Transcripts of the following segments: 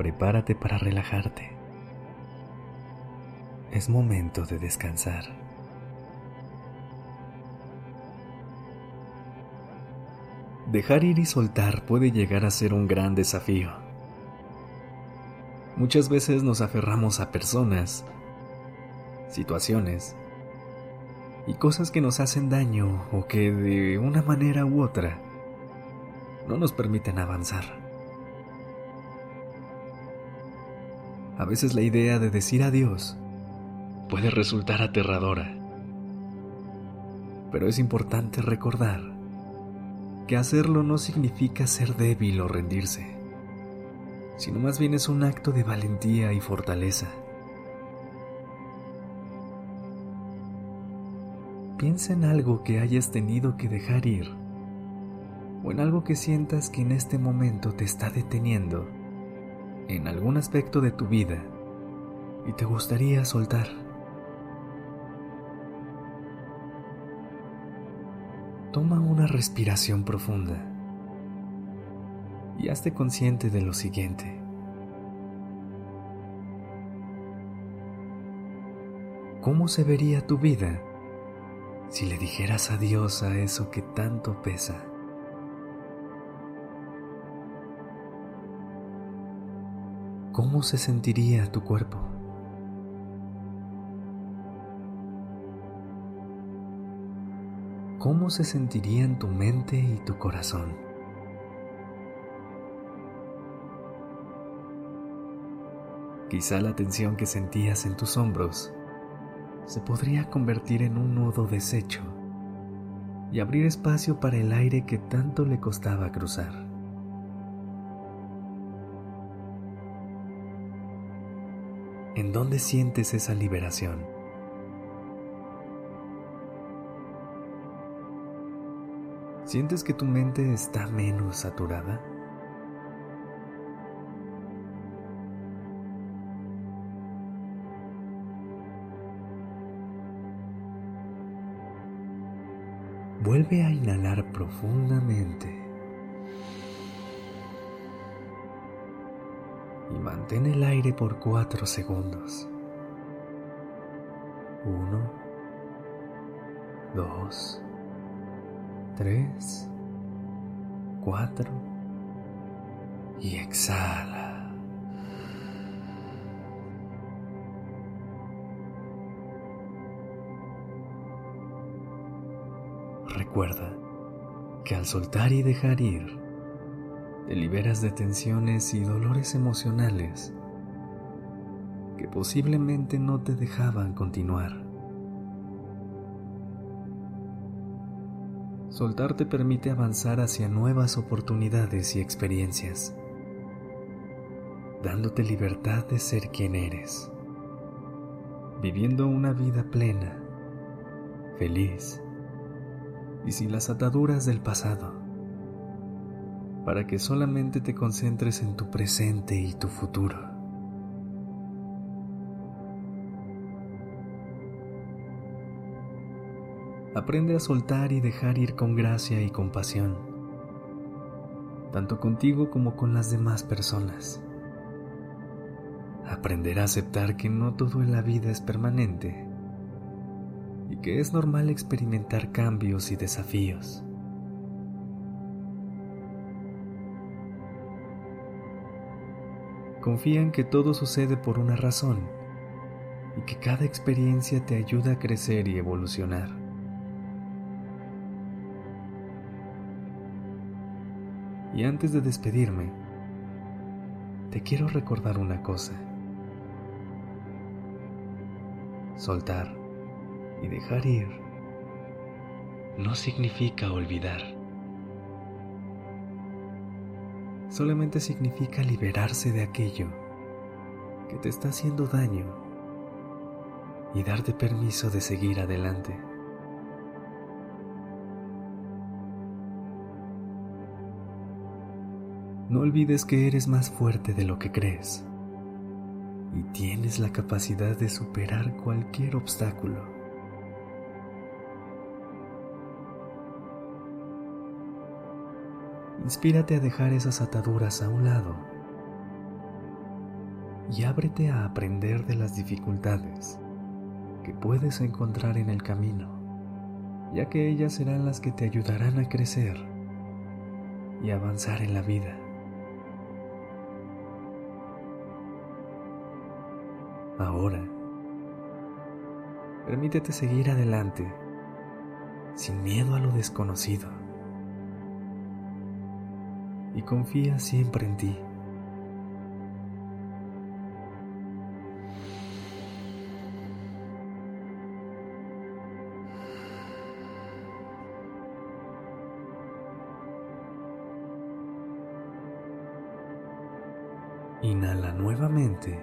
Prepárate para relajarte. Es momento de descansar. Dejar ir y soltar puede llegar a ser un gran desafío. Muchas veces nos aferramos a personas, situaciones y cosas que nos hacen daño o que de una manera u otra no nos permiten avanzar. A veces la idea de decir adiós puede resultar aterradora, pero es importante recordar que hacerlo no significa ser débil o rendirse, sino más bien es un acto de valentía y fortaleza. Piensa en algo que hayas tenido que dejar ir o en algo que sientas que en este momento te está deteniendo en algún aspecto de tu vida y te gustaría soltar. Toma una respiración profunda y hazte consciente de lo siguiente. ¿Cómo se vería tu vida si le dijeras adiós a eso que tanto pesa? ¿Cómo se sentiría tu cuerpo? ¿Cómo se sentirían tu mente y tu corazón? Quizá la tensión que sentías en tus hombros se podría convertir en un nudo deshecho y abrir espacio para el aire que tanto le costaba cruzar. ¿En dónde sientes esa liberación? ¿Sientes que tu mente está menos saturada? Vuelve a inhalar profundamente. Y mantén el aire por cuatro segundos. Uno, dos, tres, cuatro y exhala. Recuerda que al soltar y dejar ir, te liberas de tensiones y dolores emocionales que posiblemente no te dejaban continuar. Soltar te permite avanzar hacia nuevas oportunidades y experiencias, dándote libertad de ser quien eres, viviendo una vida plena, feliz y sin las ataduras del pasado para que solamente te concentres en tu presente y tu futuro. Aprende a soltar y dejar ir con gracia y compasión, tanto contigo como con las demás personas. Aprender a aceptar que no todo en la vida es permanente y que es normal experimentar cambios y desafíos. Confía en que todo sucede por una razón y que cada experiencia te ayuda a crecer y evolucionar. Y antes de despedirme, te quiero recordar una cosa. Soltar y dejar ir no significa olvidar. Solamente significa liberarse de aquello que te está haciendo daño y darte permiso de seguir adelante. No olvides que eres más fuerte de lo que crees y tienes la capacidad de superar cualquier obstáculo. Inspírate a dejar esas ataduras a un lado y ábrete a aprender de las dificultades que puedes encontrar en el camino, ya que ellas serán las que te ayudarán a crecer y avanzar en la vida. Ahora, permítete seguir adelante sin miedo a lo desconocido y confía siempre en ti. Inhala nuevamente.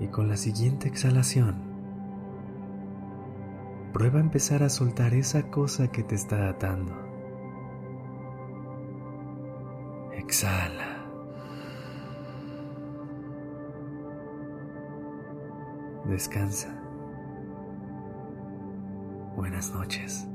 Y con la siguiente exhalación, prueba a empezar a soltar esa cosa que te está atando. Exhala. Descansa. Buenas noches.